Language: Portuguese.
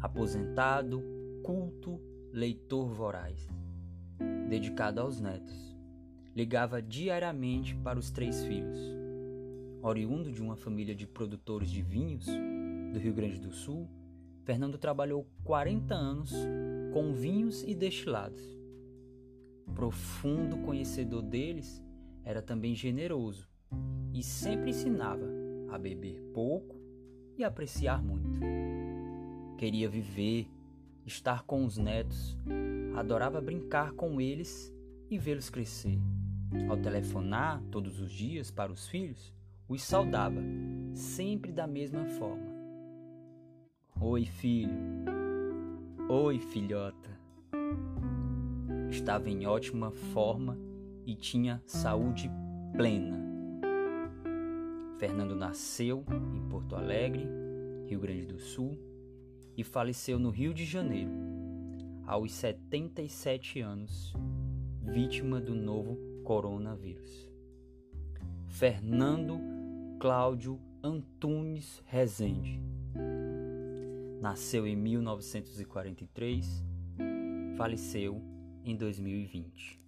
aposentado, culto, leitor voraz, dedicado aos netos. Ligava diariamente para os três filhos. Oriundo de uma família de produtores de vinhos do Rio Grande do Sul, Fernando trabalhou 40 anos com vinhos e destilados. Profundo conhecedor deles, era também generoso e sempre ensinava a beber pouco e apreciar muito. Queria viver, estar com os netos, adorava brincar com eles e vê-los crescer. Ao telefonar todos os dias para os filhos, os saudava, sempre da mesma forma. Oi, filho. Oi, filhota. Estava em ótima forma e tinha saúde plena. Fernando nasceu em Porto Alegre, Rio Grande do Sul, e faleceu no Rio de Janeiro, aos 77 anos, vítima do novo coronavírus. Fernando Cláudio Antunes Rezende Nasceu em 1943, faleceu em 2020.